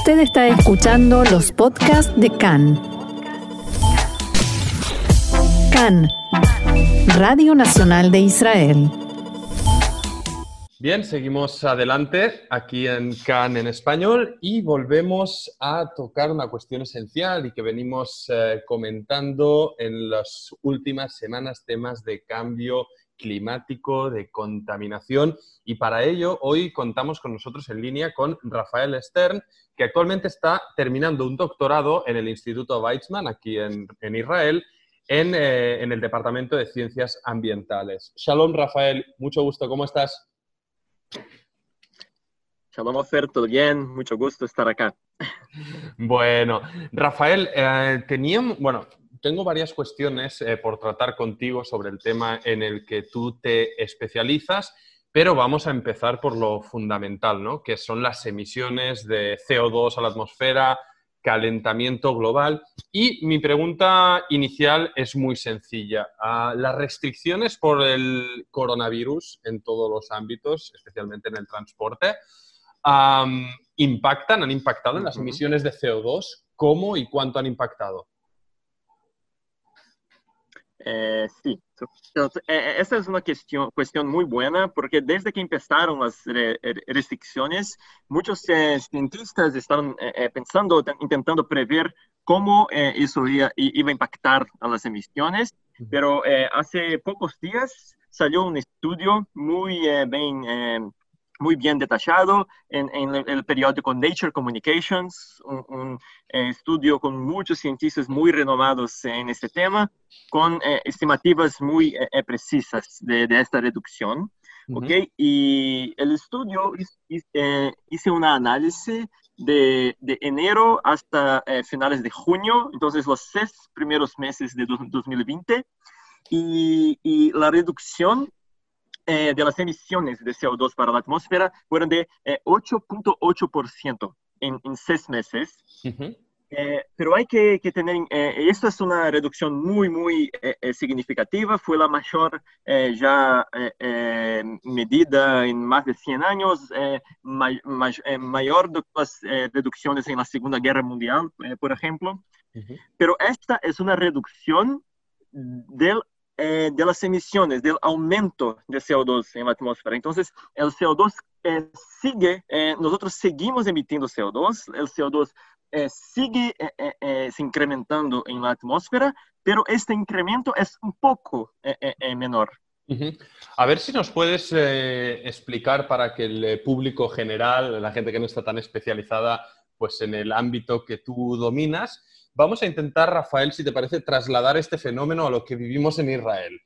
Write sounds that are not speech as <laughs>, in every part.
Usted está escuchando los podcasts de CAN. CAN, Radio Nacional de Israel. Bien, seguimos adelante aquí en CAN en español y volvemos a tocar una cuestión esencial y que venimos eh, comentando en las últimas semanas, temas de cambio climático, de contaminación. Y para ello, hoy contamos con nosotros en línea con Rafael Stern, que actualmente está terminando un doctorado en el Instituto Weizmann, aquí en, Israel, en, eh, en, el Departamento de Ciencias Ambientales. Shalom, Rafael, mucho gusto, ¿cómo estás? Shalom, Ofer, todo bien, mucho gusto estar acá. Bueno, Rafael, eh, teníamos, bueno, tengo varias cuestiones eh, por tratar contigo sobre el tema en el que tú te especializas, pero vamos a empezar por lo fundamental, ¿no? Que son las emisiones de CO2 a la atmósfera, calentamiento global. Y mi pregunta inicial es muy sencilla. Ah, las restricciones por el coronavirus en todos los ámbitos, especialmente en el transporte, impactan, han impactado en las emisiones de CO2. ¿Cómo y cuánto han impactado? Eh, sí, eh, esa es una cuestión, cuestión muy buena porque desde que empezaron las restricciones, muchos eh, cientistas están pensando, intentando prever cómo eso iba, iba, a impactar a las emisiones, pero hace pocos días salió un estudio muy bien muy bien detallado en, el periódico Nature Communications, un, eh, estudio con muchos cientistas muy renomados en este tema, con eh, estimativas muy eh, precisas de, esta reducción. ¿okay? Y el estudio hizo un análisis de, enero hasta finales de junio, entonces los seis primeros meses de 2020, y, y la reducción eh, de las emisiones de CO2 para la atmósfera fueron de 8.8% eh, en, en, seis meses. Eh, pero hay que, que tener, esto es una reducción muy, muy significativa, fue la mayor ya medida en más de 100 años, mayor de las reducciones en la Segunda Guerra Mundial, por ejemplo. Pero esta es una reducción del eh, de las emisiones, del aumento de CO2 en la atmósfera. Entonces, el CO2 eh, sigue, eh, nosotros seguimos emitiendo CO2, el CO2 sigue se incrementando en la atmósfera, pero este incremento es un poco menor. A ver si nos puedes explicar para que el público general, la gente que no está tan especializada pues en el ámbito que tú dominas, Vamos a intentar, Rafael, si te parece, trasladar este fenómeno a lo que vivimos en Israel.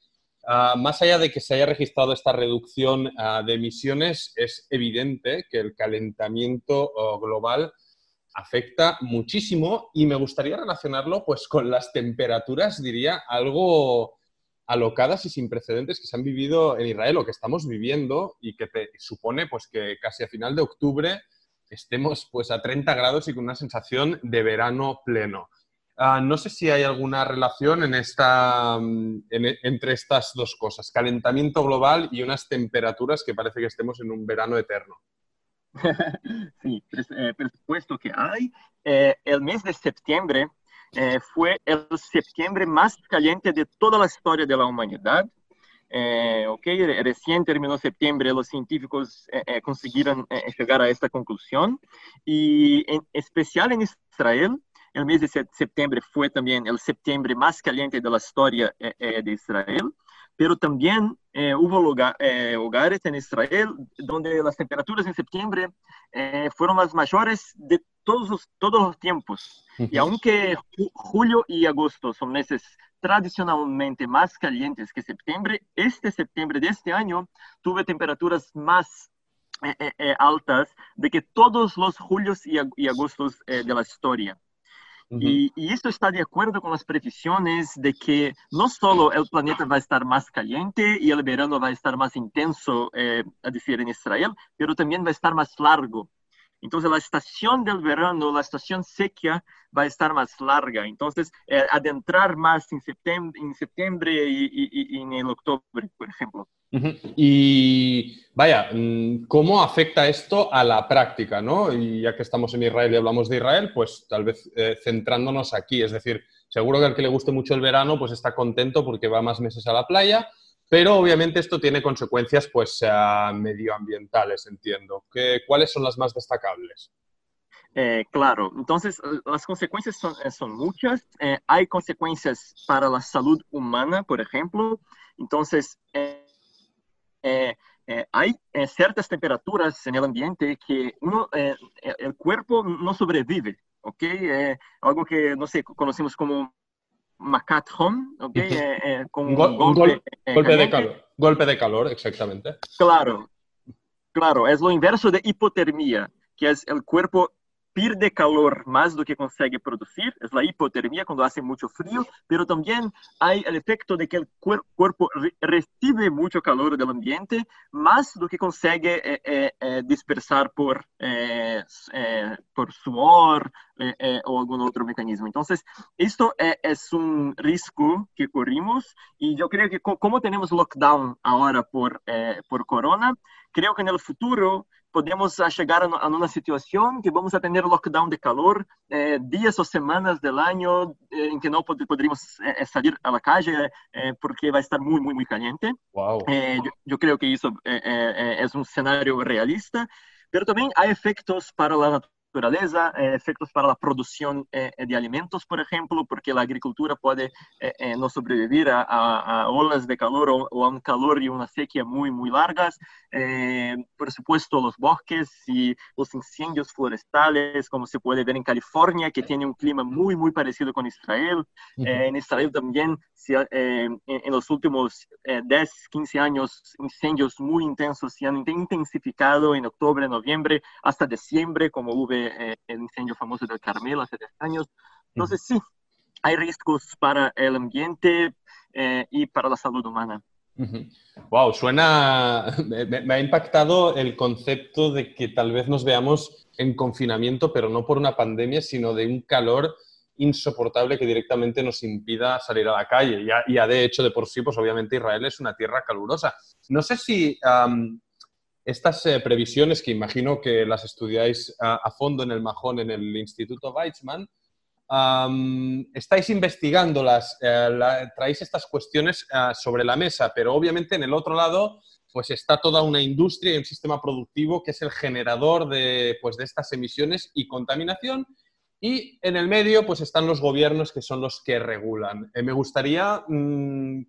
Ah, más allá de que se haya registrado esta reducción ah, de emisiones, es evidente que el calentamiento oh, global afecta muchísimo y me gustaría relacionarlo pues, con las temperaturas, diría, algo alocadas y sin precedentes que se han vivido en Israel o que estamos viviendo y que te supone pues, que casi a final de octubre estemos pues a 30 grados y con una sensación de verano pleno. Ah, no sé si hay alguna relación mm, entre estas dos cosas, calentamiento global y unas temperaturas que parece que estemos en un verano eterno. <laughs> sí, eh, por supuesto que hay. Eh, el mes de septiembre eh, fue el septiembre más caliente de toda la historia de la humanidad. Eh, okay, recién terminó septiembre, los científicos eh, eh, consiguieron llegar a esta conclusión. Y en especial en Israel, el mes de septiembre fue también el septiembre más caliente de la historia de Israel, pero también hubo lugares en Israel donde las temperaturas en septiembre fueron las mayores de todos los, todos los tiempos. Y aunque julio y agosto son meses tradicionalmente más calientes que septiembre, este septiembre de este año tuve temperaturas más eh, eh, eh, altas de que todos los julios y, agostos de la historia. y, y, esto está de acuerdo con las previsiones de que no solo el planeta va a estar más caliente y el verano va a estar más intenso, a decir, en Israel, pero también va a estar más largo. Entonces la estación del verano, la estación seca va a estar más larga. Entonces eh, adentrar más en septiembre, en septiembre y, en el octubre, por ejemplo. Y vaya, mm, ¿cómo afecta esto a la práctica? ¿no? Y ya que estamos en Israel y hablamos de Israel, pues tal vez eh, centrándonos aquí. Es decir, seguro que al que le guste mucho el verano, pues está contento porque va más meses a la playa, pero obviamente esto tiene consecuencias pues medioambientales, entiendo. ¿Qué, ¿Cuáles son las más destacables? Eh, claro, entonces las consecuencias son, son muchas. Eh, hay consecuencias para la salud humana, por ejemplo. Entonces, eh, eh, hay eh, ciertas temperaturas en el ambiente que uno, el cuerpo no sobrevive, ¿ok? algo que, no sé, conocemos como Macat Home, ¿ok? con un, golpe, golpe de calor. Golpe de calor, exactamente. Claro, claro, es lo inverso de hipotermia, que es el cuerpo pierde calor más do que consegue producir, es la hipotermia cuando hace mucho frío, pero también hay el efecto de que el cuerpo recibe mucho calor del ambiente más do que consegue eh, eh, eh, dispersar por, por sudor o algún otro mecanismo. Entonces, esto es un riesgo que corrimos y yo creo que como tenemos lockdown ahora por, por corona, creo que en el futuro podemos chegar a uma situação que vamos a ter lockdown de calor, eh, dias ou semanas do ano eh, em que não pod poderíamos eh, sair à calle eh, porque vai estar muito, muito, muito caliente. Wow. eu creio que isso é um cenário realista, mas também há efeitos para a naturaleza, eh, efectos para a produção eh, de alimentos, por exemplo, porque a agricultura pode eh, não sobreviver a, a, a, olas de calor ou, ou, a um calor e uma sequía muito, muito largas. por supuesto, os bosques e os incêndios florestais, como se pode ver em Califórnia, que tem um clima muito, muito parecido com Israel. Em Israel também, se, em, em los últimos 10, 15 anos, incêndios muito intensos se han intensificado em outubro, novembro, até dezembro, como houve eh, el incendio famoso del Carmelo hace 10 años. Entonces, sí, hay riesgos para el ambiente eh, y para la salud humana. Wow, suena. <laughs> Me, ha impactado el concepto de que tal vez nos veamos en confinamiento, pero no por una pandemia, sino de un calor insoportable que directamente nos impida salir a la calle. Ya, ya de hecho, de por sí, pues obviamente Israel es una tierra calurosa. No sé si estas eh, previsiones, que imagino que las estudiáis a, fondo en el Majón, en el Instituto Weizmann, estáis investigándolas, eh, traéis estas cuestiones eh, sobre la mesa, pero obviamente en el otro lado pues está toda una industria y un sistema productivo que es el generador de, pues, de estas emisiones y contaminación. Y en el medio pues están los gobiernos que son los que regulan. me gustaría mm,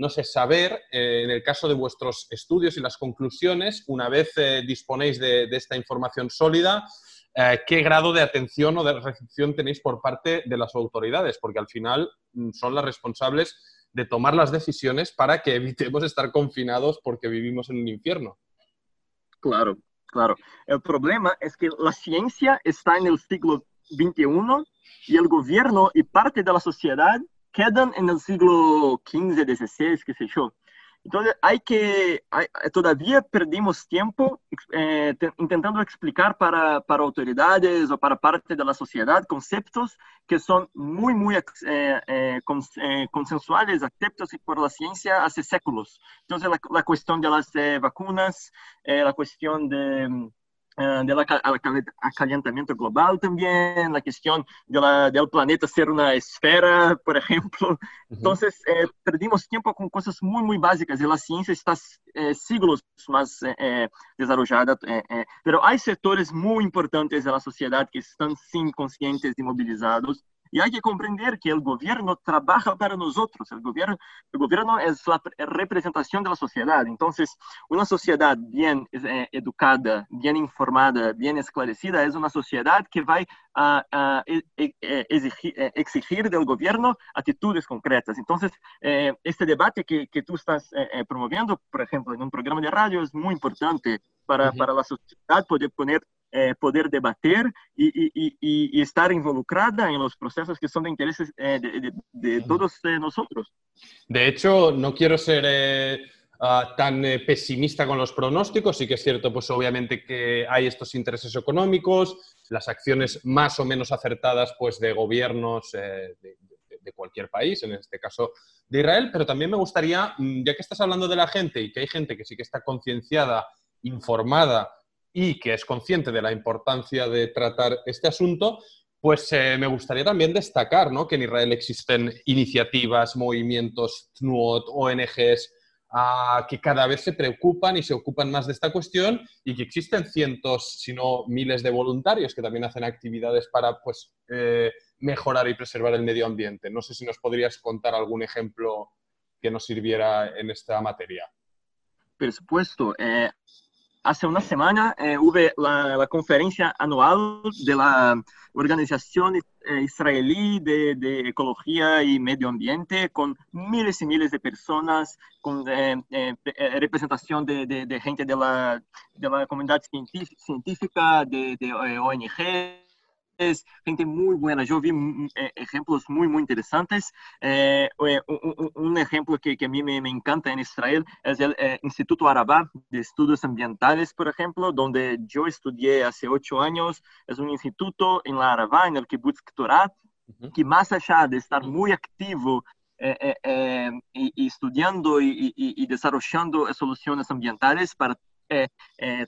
no sé, saber, eh, en el caso de vuestros estudios y las conclusiones, una vez eh, disponéis de, esta información sólida, eh, qué grado de atención o de recepción tenéis por parte de las autoridades, porque al final mm, son las responsables de tomar las decisiones para que evitemos estar confinados porque vivimos en un infierno. Claro, claro. El problema es que la ciencia está en el siglo XXI y el gobierno y parte de la sociedad quedan en el siglo XV, XVI, qué sé yo. Entonces, hay que, hay, todavía perdimos tiempo eh, intentando explicar para, para, autoridades o para parte de la sociedad conceptos que son muy, muy eh, eh, eh consensuales, aceptos por la ciencia hace séculos. Entonces, la, la cuestión de las eh, vacunas, eh, la cuestión de del acalentamiento global también, la cuestión de la, del planeta ser una esfera, por ejemplo. Entonces, eh, perdimos tiempo con cosas muy, muy básicas y la ciencia está eh, siglos más eh, eh desarrollada. Eh, eh, pero hay sectores muy importantes de la sociedad que están sin conscientes y movilizados y hay que comprender que el gobierno trabaja para nosotros. El gobierno, el gobierno es la representación de la sociedad. Entonces, una sociedad bien eh, educada, bien informada, bien esclarecida, es una sociedad que va a, a, e, e, e, exigir, exigir, del gobierno actitudes concretas. Entonces, eh, este debate que, que tú estás eh, promoviendo, por ejemplo, en un programa de radio, es muy importante para, uh -huh. para la sociedad poder poner eh, poder debater y, y, y, estar involucrada en los procesos que son de interés eh, de, de, de, todos eh, nosotros. De hecho, no quiero ser ah, tan eh, pesimista con los pronósticos. Sí que es cierto, pues obviamente que hay estos intereses económicos, las acciones más o menos acertadas pues, de gobiernos eh, de, de, cualquier país, en este caso de Israel, pero también me gustaría, mm, ya que estás hablando de la gente y que hay gente que sí que está concienciada, informada y que es consciente de la importancia de tratar este asunto, pues eh, me gustaría también destacar ¿no? que en Israel existen iniciativas, movimientos, TNUOT, ONGs, ah, que cada vez se preocupan y se ocupan más de esta cuestión y que existen cientos, si no miles de voluntarios que también hacen actividades para pues, eh, mejorar y preservar el medio ambiente. No sé si nos podrías contar algún ejemplo que nos sirviera en esta materia. Por supuesto. Eh, hace una semana eh, hubo la, conferencia anual de la Organización eh, Israelí de, Ecología y Medio Ambiente con miles y miles de personas, con eh, representación de, gente de la, de la comunidad científica, de, de ONG gente muy buena. Yo vi mm, eh, ejemplos muy, muy interesantes. Eh, un, ejemplo que, que a mí me, encanta en Israel es el eh, Instituto Arabá de Estudios Ambientales, por ejemplo, donde yo estudié hace ocho años. Es un instituto en la Arabá, en el Kibbutz Ktorat, que más allá de estar muy activo y, estudiando y, y, desarrollando soluciones ambientales para eh, eh,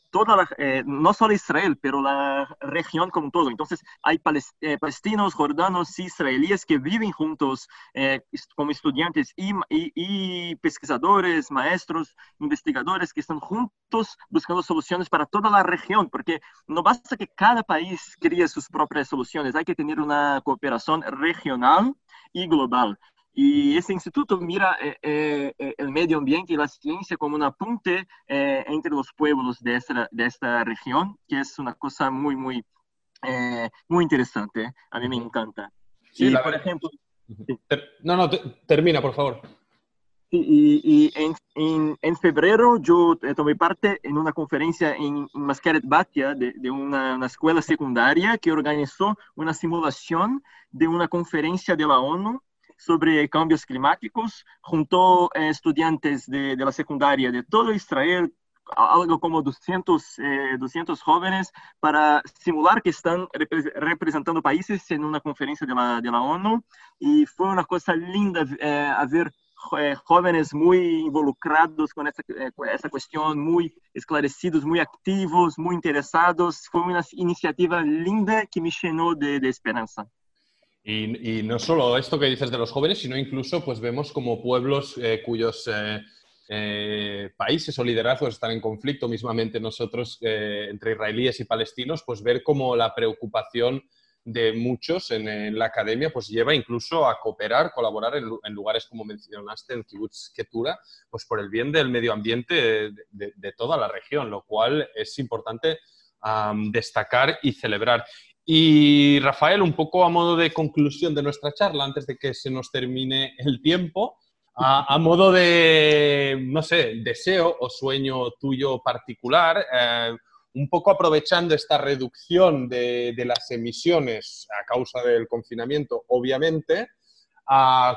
eh, no solo Israel, pero la región como todo. Entonces, hay palestinos, jordanos y israelíes que viven juntos como estudiantes y, y, pesquisadores, maestros, investigadores que están juntos buscando soluciones para toda la región, porque no basta que cada país críe sus propias soluciones, hay que tener una cooperación regional y global. Y ese instituto mira eh, eh, eh, el medio ambiente y la ciencia como un apunte entre los pueblos de esta, de esta región, que es una cosa muy, muy, muy interesante. A mí me encanta. Sí, por ejemplo... No, no, termina, por favor. Y, y en, en, en, febrero yo tomé parte en una conferencia en, Mascaret Batia de, de una, una, escuela secundaria que organizó una simulación de una conferencia de la ONU sobre cambios climáticos, juntó eh, estudiantes de, de, la secundaria de todo Israel, algo como 200, 200 eh, jóvenes, para simular que están representando países en una conferencia de la, de la ONU. Y fue una cosa linda eh, ver jóvenes muy involucrados con esa, esa, cuestión, muy esclarecidos, muy activos, muy interesados. Fue una iniciativa linda que me llenó de, de esperanza. Y, no solo esto que dices de los jóvenes, sino incluso pues vemos como pueblos eh, cuyos eh, eh, países o liderazgos están en conflicto, mismamente nosotros entre israelíes y palestinos, pues ver cómo la preocupación de muchos en, la academia pues lleva incluso a cooperar, colaborar en, lugares como mencionaste, en Kibbutz Ketura, pues por el bien del medio ambiente de, toda la región, lo cual es importante destacar y celebrar. Y Rafael, un poco a modo de conclusión de nuestra charla, antes de que se nos termine el tiempo, a, modo de, no sé, deseo o sueño tuyo particular, eh, un poco aprovechando esta reducción de, las emisiones a causa del confinamiento, obviamente,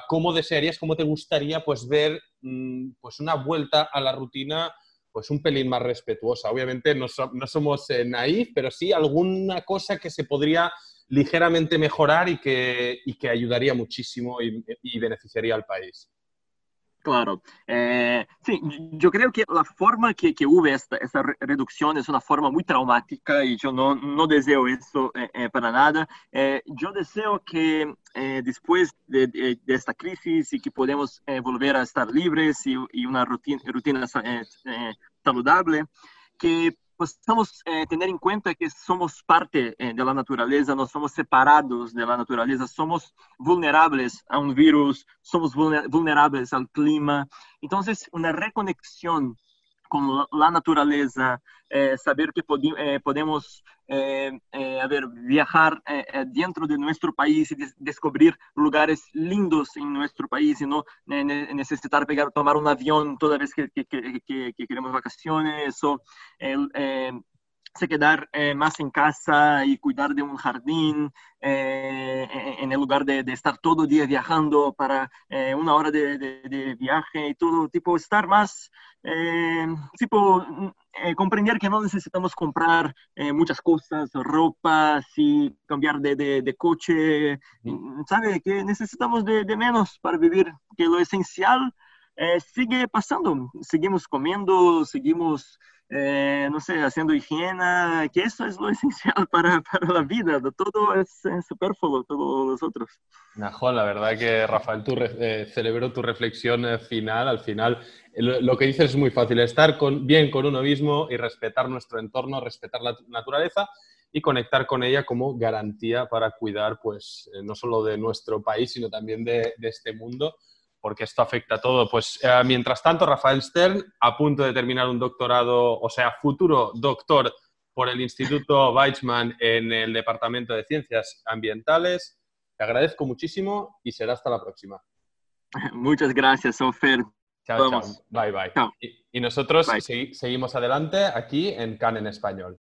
¿cómo desearías, cómo te gustaría pues, ver mm, pues, una vuelta a la rutina pues un pelín más respetuosa. Obviamente no, somos eh, naif, pero sí alguna cosa que se podría ligeramente mejorar y que, que ayudaría muchísimo y beneficiaría al país. Claro. Eh, sí, yo creo que la forma que, que hubo esta, esta, reducción es una forma muy traumática y yo no, no deseo eso eh, eh, para nada. yo deseo que después de, de, esta crisis y que podemos volver a estar libres y, y una rutina, rutina saludable, que possamos é, ter em conta que somos parte é, da natureza, nós somos separados da natureza, somos vulneráveis a um vírus, somos vulneráveis ao clima. Então, uma reconexão com a natureza, eh, saber que eh, podemos eh, ver, viajar dentro de nosso país e descobrir lugares lindos em nosso país e não necessitar pegar, tomar um avião toda vez que, que, que, que queremos vacaciones ou hace quedar eh, más en casa y cuidar de un jardín eh, en el lugar de, estar todo el día viajando para eh, una hora de, viaje y todo, tipo, estar más, tipo, comprender que no necesitamos comprar muchas cosas, ropa, y cambiar de, coche, ¿sabe? Que necesitamos de, menos para vivir, que lo esencial sigue pasando, seguimos comiendo, seguimos eh, no sé, haciendo higiene, que eso es lo <laughs> esencial para, para la vida, todo es, superfluo, todos los otros. la verdad que Rafael, tú eh, celebró tu reflexión eh, final, al final lo, que dices es muy fácil, estar con, bien con uno mismo y respetar nuestro entorno, respetar la naturaleza y conectar con ella como garantía para cuidar, pues, no solo de nuestro país, sino también de este mundo porque esto afecta a todo. Pues eh, mientras tanto, Rafael Stern, a punto de terminar un doctorado, o sea, futuro doctor por el Instituto Weizmann en el Departamento de Ciencias Ambientales. Te agradezco muchísimo y será hasta la próxima. <laughs> Muchas gracias, Ofer. Chao, chao. Bye, bye. Y, nosotros seguimos adelante aquí en CAN en español.